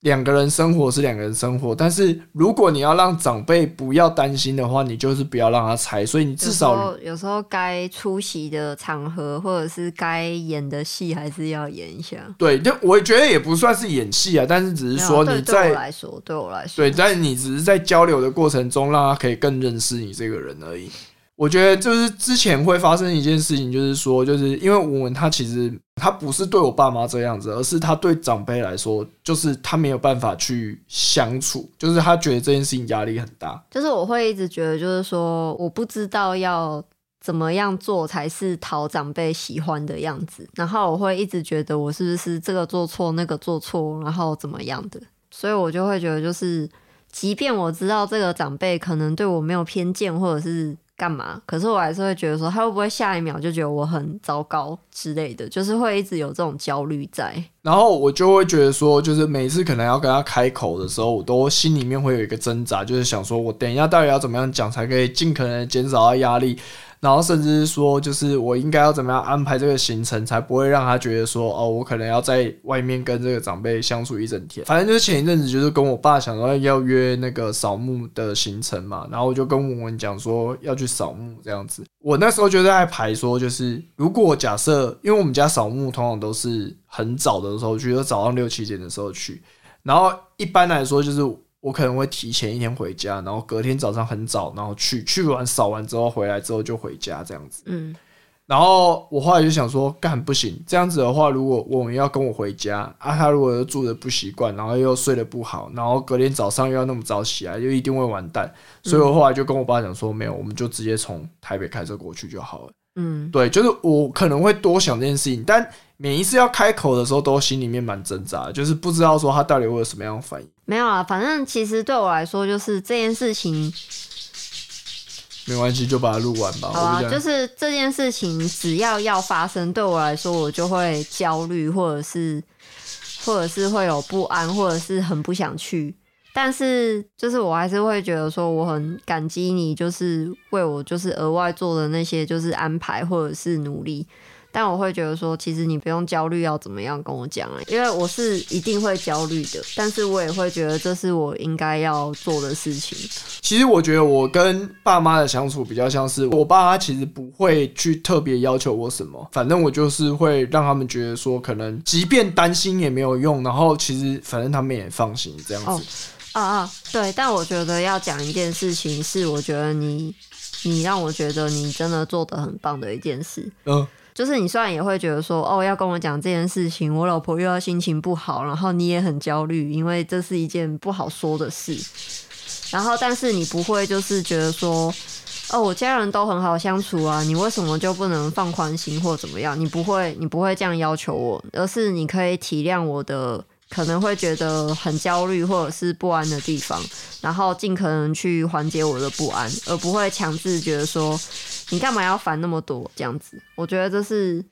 两个人生活是两个人生活，但是如果你要让长辈不要担心的话，你就是不要让他猜。所以你至少有时候该出席的场合或者是该演的戏还是要演一下。对，就我觉得也不算是演戏啊，但是只是说你在来说，对我来说，对，但你只是在交流的过程中，让他可以更认识你这个人而已。我觉得就是之前会发生一件事情，就是说，就是因为文文他其实他不是对我爸妈这样子，而是他对长辈来说，就是他没有办法去相处，就是他觉得这件事情压力很大。就是我会一直觉得，就是说，我不知道要怎么样做才是讨长辈喜欢的样子，然后我会一直觉得我是不是这个做错，那个做错，然后怎么样的，所以我就会觉得，就是即便我知道这个长辈可能对我没有偏见，或者是。干嘛？可是我还是会觉得说，他会不会下一秒就觉得我很糟糕之类的，就是会一直有这种焦虑在。然后我就会觉得说，就是每次可能要跟他开口的时候，我都心里面会有一个挣扎，就是想说我等一下到底要怎么样讲，才可以尽可能减少他压力。然后甚至是说，就是我应该要怎么样安排这个行程，才不会让他觉得说，哦，我可能要在外面跟这个长辈相处一整天。反正就是前一阵子，就是跟我爸想说要约那个扫墓的行程嘛，然后我就跟文文讲说要去扫墓这样子。我那时候就在排说，就是如果假设，因为我们家扫墓通常都是很早的时候去，就早上六七点的时候去，然后一般来说就是。我可能会提前一天回家，然后隔天早上很早，然后去去完扫完之后回来之后就回家这样子。嗯，然后我后来就想说，干不行，这样子的话，如果我们要跟我回家啊，他如果又住的不习惯，然后又睡得不好，然后隔天早上又要那么早起来，就一定会完蛋。所以我后来就跟我爸讲说，没有，我们就直接从台北开车过去就好了。嗯，对，就是我可能会多想这件事情，但每一次要开口的时候，都心里面蛮挣扎，就是不知道说他到底会有什么样的反应。没有啊，反正其实对我来说，就是这件事情没关系，就把它录完吧。好啊，就是这件事情只要要发生，对我来说，我就会焦虑，或者是或者是会有不安，或者是很不想去。但是，就是我还是会觉得说，我很感激你，就是为我就是额外做的那些就是安排或者是努力。但我会觉得说，其实你不用焦虑，要怎么样跟我讲啊？因为我是一定会焦虑的，但是我也会觉得这是我应该要做的事情。其实我觉得我跟爸妈的相处比较像是，我爸妈其实不会去特别要求我什么，反正我就是会让他们觉得说，可能即便担心也没有用，然后其实反正他们也放心这样子。啊啊，对，但我觉得要讲一件事情，是我觉得你，你让我觉得你真的做的很棒的一件事。嗯，就是你虽然也会觉得说，哦，要跟我讲这件事情，我老婆又要心情不好，然后你也很焦虑，因为这是一件不好说的事。然后，但是你不会就是觉得说，哦，我家人都很好相处啊，你为什么就不能放宽心或怎么样？你不会，你不会这样要求我，而是你可以体谅我的。可能会觉得很焦虑或者是不安的地方，然后尽可能去缓解我的不安，而不会强制觉得说你干嘛要烦那么多这样子。我觉得这是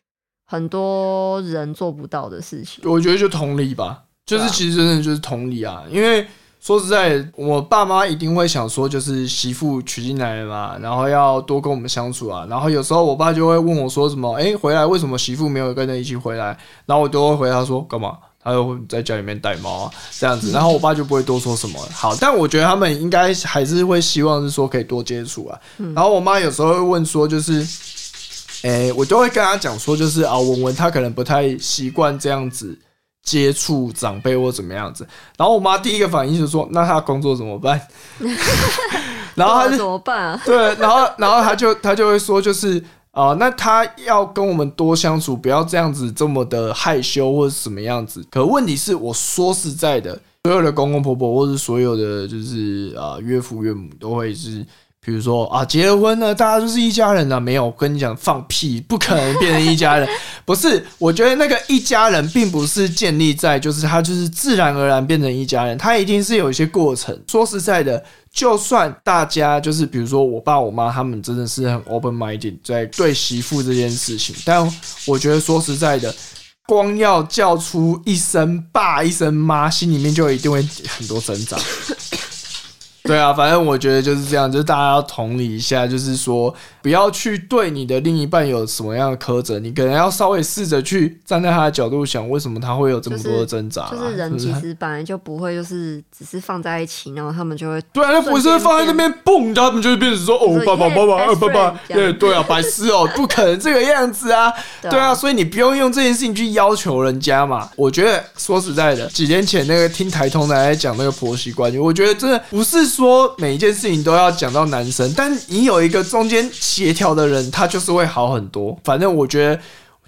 很多人做不到的事情。我觉得就同理吧，就是其实真的就是同理啊。因为说实在，我爸妈一定会想说，就是媳妇娶进来了嘛，然后要多跟我们相处啊。然后有时候我爸就会问我说什么，哎，回来为什么媳妇没有跟着一起回来？然后我都会回答说干嘛？他就在家里面带猫啊，这样子，然后我爸就不会多说什么。好，但我觉得他们应该还是会希望是说可以多接触啊。然后我妈有时候会问说，就是，诶，我就会跟他讲说，就是啊，文文他可能不太习惯这样子接触长辈或怎么样子。然后我妈第一个反应就是说，那他工作怎么办？(laughs) 然后他就怎么办啊？对，然后然后他就他就会说，就是。啊，那他要跟我们多相处，不要这样子这么的害羞或者什么样子。可问题是，我说实在的，所有的公公婆婆或者所有的就是啊岳父岳母都会是。比如说啊，结了婚了，大家就是一家人啊。没有，我跟你讲，放屁，不可能变成一家人。(laughs) 不是，我觉得那个一家人并不是建立在就是他就是自然而然变成一家人，他一定是有一些过程。说实在的，就算大家就是比如说我爸我妈他们真的是很 open minded 在对媳妇这件事情，但我觉得说实在的，光要叫出一声爸一声妈，心里面就一定会很多挣扎。对啊，反正我觉得就是这样，就是大家要同理一下，就是说不要去对你的另一半有什么样的苛责，你可能要稍微试着去站在他的角度想，为什么他会有这么多的挣扎、啊？就是人其实本来就不会，就是只是放在一起，然后他们就会对啊，那不是放在那边蹦，他们就会变成说哦，爸爸爸爸爸对对啊，白痴哦，(laughs) 不可能这个样子啊，对啊，所以你不用用这件事情去要求人家嘛。我觉得说实在的，几年前那个听台通奶奶讲那个婆媳关系，我觉得真的不是说每一件事情都要讲到男生，但你有一个中间协调的人，他就是会好很多。反正我觉得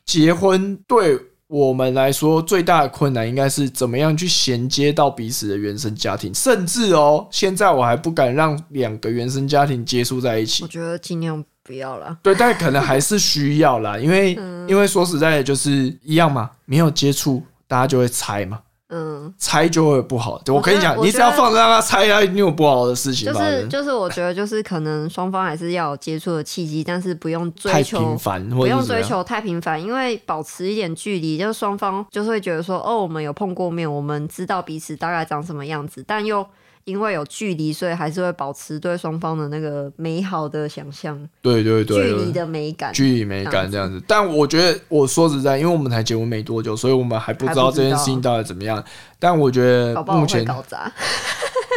结婚对。我们来说，最大的困难应该是怎么样去衔接到彼此的原生家庭，甚至哦，现在我还不敢让两个原生家庭接触在一起我。觉得尽量不要啦。对，但可能还是需要啦，因为、嗯因为说实在的，就是一样嘛，没有接触，大家就会猜嘛，嗯，猜就会不好。我我跟你讲，你只要放着让他猜，他一定有不好的事情就。是就是，我觉得就是可能双方还是要有接触的契机，但是不用追求频繁，不用追求太频繁，因为保持一点距离，就是双方就会觉得说，哦，我们有碰过面，我们知道彼此大概长什么样子，但又因为有距离，所以还是会保持对双方的那个美好的想象，对对对距离。的美感。距离美感这样子，但我觉得我说实在，因为我们才结婚没多久，所以我们还不知道这件事情到底怎么样。但我觉得目前搞砸，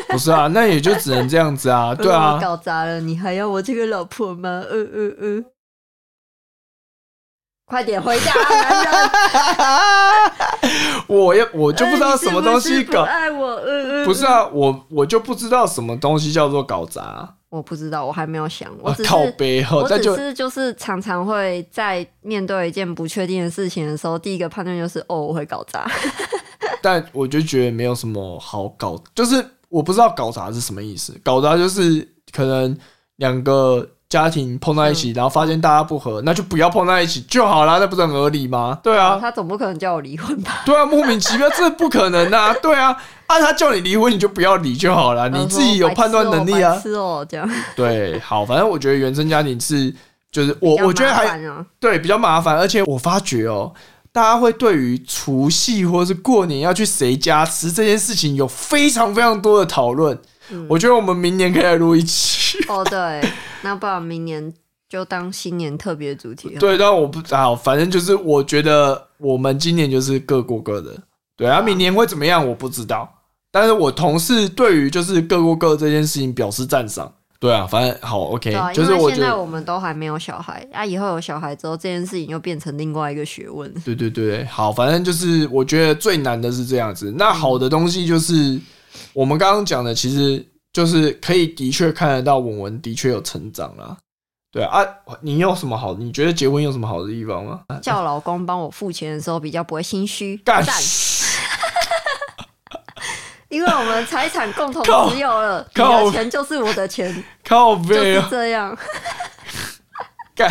不是啊，那也就只能这样子啊，(laughs) 对啊，搞砸了，你还要我这个老婆吗？呃呃呃，快点回家啊，男人！我要我就不知道呃什么东西搞不，爱我，呃呃，不是啊，我我就不知道什么东西叫做搞砸，我不知道，我还没有想，我啊只是靠背后，我只那就是就是常常会在面对一件不确定的事情的时候，第一个判断就是哦，我会搞砸。(laughs) 但我就觉得没有什么好搞，就是我不知道搞砸是什么意思。搞砸就是可能两个家庭碰在一嗯起，然后发现大家不合，那就不要碰在一起就好啦，那不是很合理吗？对啊，他总不可能叫我离婚吧？对啊，莫名其妙，这不可能啊！(laughs) 对啊，按他叫你离婚，你就不要离就好了，你自己有判断能力啊。是哦，这样对，好，反正我觉得原生家庭是，就是我我觉得还啊，对比较麻烦，而且我发觉哦，大家会对于除夕或是过年要去谁家吃这件事情有非常非常多的讨论。嗯我觉得我们明年可以来录一期。哦对，那不然明年就当新年特别主题。(laughs) 对，但我不好，反正就是我觉得我们今年就是各过各的。对啊，明年会怎么样我不知道，但是我同事对于就是各过各这件事情表示赞赏。对啊，反正好 OK，啊，就是我。现在我们都还没有小孩，啊，以后有小孩之后，这件事情又变成另外一个学问。对对对，好，反正就是我觉得最难的是这样子。那好的东西就是我们刚刚讲的，其实就是可以的确看得到文文的确有成长啦。对啊，啊你有什么好？你觉得结婚有什么好的地方吗？叫老公帮我付钱的时候，比较不会心虚。干赞，(laughs) 因为我们财产共同靠持有了，你的钱就是我的钱，靠就是背啊，这样。干！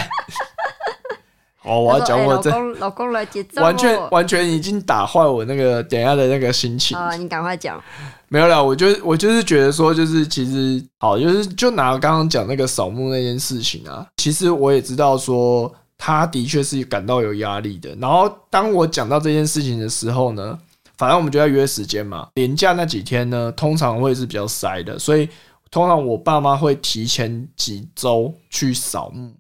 好，我要讲我这老公，老公来结账哦，完全完全已经打坏我那个等一下的那个心情。啊，你赶快讲。没有啦，我就我就是觉得说，就是其实好，就是就拿刚刚讲那个扫墓那件事情啊，其实我也知道说，他的确是感到有压力的。然后当我讲到这件事情的时候呢，反正我们就要约时间嘛。年假那几天呢，通常会是比较塞的，所以通常我爸妈会提前几周去扫墓。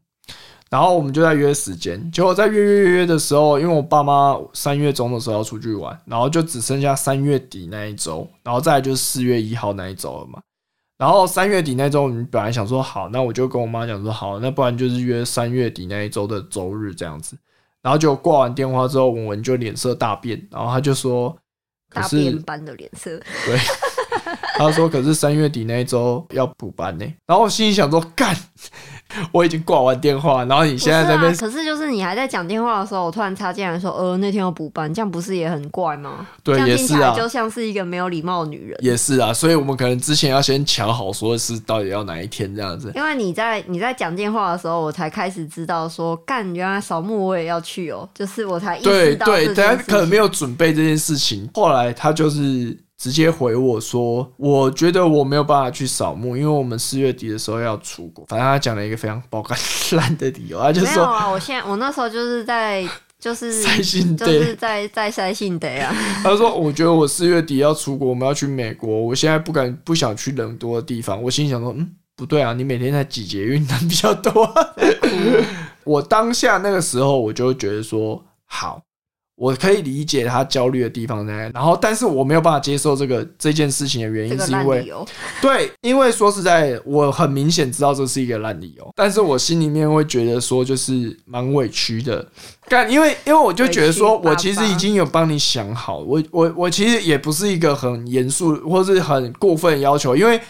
然后我们就在约时间，结果在约约约约的时候，因为我爸妈三月中的时候要出去玩，然后就只剩下三月底那一周，然后再就是四月一号那一周了嘛。然后三月底那周，我们本来想说好，那我就跟我妈讲说好，那不然就是约三月底那一周的周日这样子。然后就挂完电话之后，文文就脸色大变，然后他就说，大是便般的脸色，对，(laughs) 他说可是三月底那一周要补班呢。然后我心里想说，干，(laughs) 我已经挂完电话，然后你现在在那边啊可是就是你还在讲电话的时候，我突然插进来说，呃，那天要补班，这样不是也很怪吗？对这样也是啊听起来就像是一个没有礼貌的女人。也是啊，所以我们可能之前要先抢好，说是到底要哪一天这样子。因为你在你在讲电话的时候，我才开始知道说，干，原来扫墓我也要去哦，就是我才意对识到对，大家可能没有准备这件事情。后来他就是直接回我说，我觉得我没有办法去扫墓，因为我们四月底的时候要出国。反正他讲了一个非常爆肝 (laughs) 烂的理由，他就说没有啊，我现在我那时候就是在就是 (laughs) 塞信就是在在塞信得啊，(laughs) 他说：“我觉得我四月底要出国，我们要去美国，我现在不敢不想去人多的地方。”我心想说：“嗯，不对啊，你每天在挤捷运人比较多。啊我当下那个时候，我就觉得说，好。我可以理解他焦虑的地方呢，然后，但是我没有办法接受这个这件事情的原因，是因为 (laughs) 对，因为说实在，我很明显知道这是一个烂理由，但是我心里面会觉得说，就是蛮委屈的，但，因为因为我就觉得说，我其实已经有帮你想好，我我我其实也不是一个很严肃或是很过分要求，因为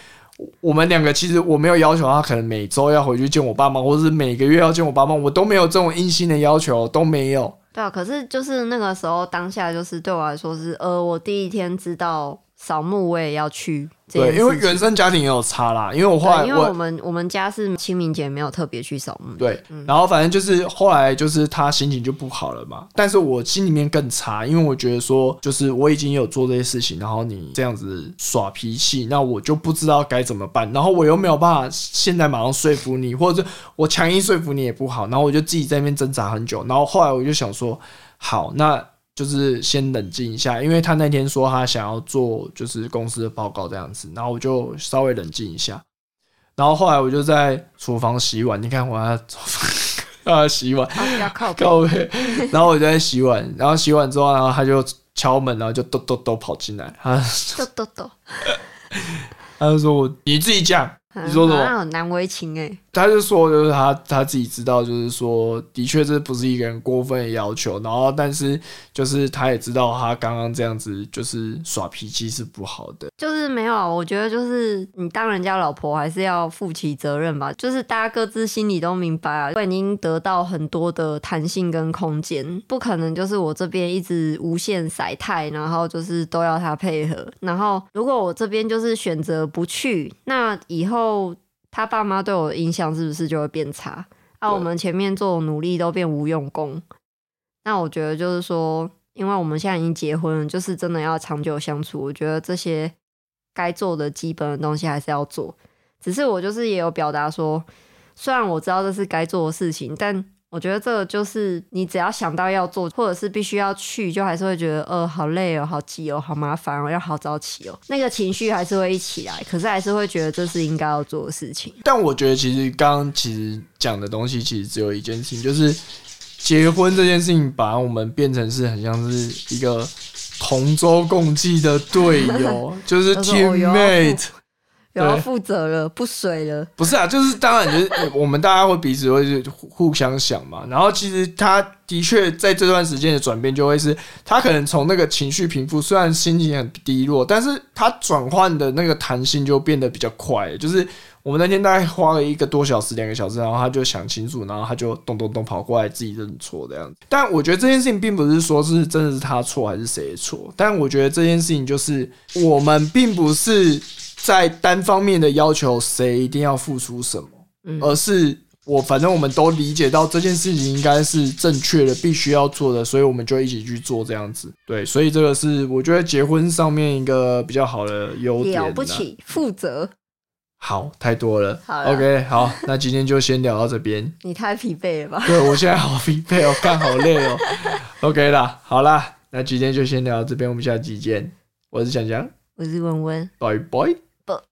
我们两个其实我没有要求他可能每周要回去见我爸妈，或者是每个月要见我爸妈，我都没有这种硬性的要求，都没有。对啊，可是就是那个时候当下，就是对我来说是，呃，我第一天知道扫墓，我也要去。对，因为原生家庭也有差啦。因为我后来，因为我们我们家是清明节没有特别去扫墓。对，然后反正就是后来就是他心情就不好了嘛。但是我心里面更差，因为我觉得说，就是我已经有做这些事情，然后你这样子耍脾气，那我就不知道该怎么办。然后我又没有办法现在马上说服你，或者我强硬说服你也不好。然后我就自己在那边挣扎很久。然后后来我就想说，好，那。就是先冷静一下，因为他那天说他想要做就是公司的报告这样子，然后我就稍微冷静一下，然后后来我就在厨房洗碗，你看我要 (laughs) 啊洗碗，要靠背，然后我就在洗碗，然后洗碗之后，然后他就敲门，然后就咚咚咚跑进来，他 (laughs) 咚咚咚，他就说我你自己讲。你说什么？难为情哎。他就说，就是他他自己知道，就是说，的确这不是一个人过分的要求。然后，但是就是他也知道，他刚刚这样子就是耍脾气是不好的。就是没有，我觉得就是你当人家老婆还是要负起责任吧。就是大家各自心里都明白啊，我已经得到很多的弹性跟空间，不可能就是我这边一直无限甩太，然后就是都要他配合。然后如果我这边就是选择不去，那以后。后他爸妈对我的印象是不是就会变差？啊，我们前面做的努力都变无用功。那我觉得就是说，因为我们现在已经结婚了，就是真的要长久相处。我觉得这些该做的基本的东西还是要做。只是我就是也有表达说，虽然我知道这是该做的事情，但。我觉得这个就是你只要想到要做，或者是必须要去，就还是会觉得呃好累哦，好急哦，好麻烦哦，要好早起哦，那个情绪还是会一起来，可是还是会觉得这是应该要做的事情。但我觉得其实刚刚其实讲的东西其实只有一件事情，就是结婚这件事情把我们变成是很像是一个同舟共济的队友，(laughs) 就是 teammate。要负责了，不水了。不是啊，就是当然就是我们大家会彼此会互相想嘛。然后其实他的确在这段时间的转变，就会是他可能从那个情绪平复，虽然心情很低落，但是他转换的那个弹性就变得比较快。就是我们那天大概花了一个多小时、两个小时，然后他就想清楚，然后他就咚咚咚跑过来自己认错这样子。但我觉得这件事情并不是说是真的是他错还是谁错，但我觉得这件事情就是我们并不是。在单方面的要求谁一定要付出什么，而是我反正我们都理解到这件事情应该是正确的，必须要做的，所以我们就一起去做这样子。对，所以这个是我觉得结婚上面一个比较好的优点。了不起，负责。好，太多了。OK，好，(laughs) 那今天就先聊到这边。你太疲惫了吧？对，我现在好疲惫哦，干好累哦。(laughs) OK 啦，好啦，那今天就先聊到这边，我们下期见。我是强强，我是文文，拜拜。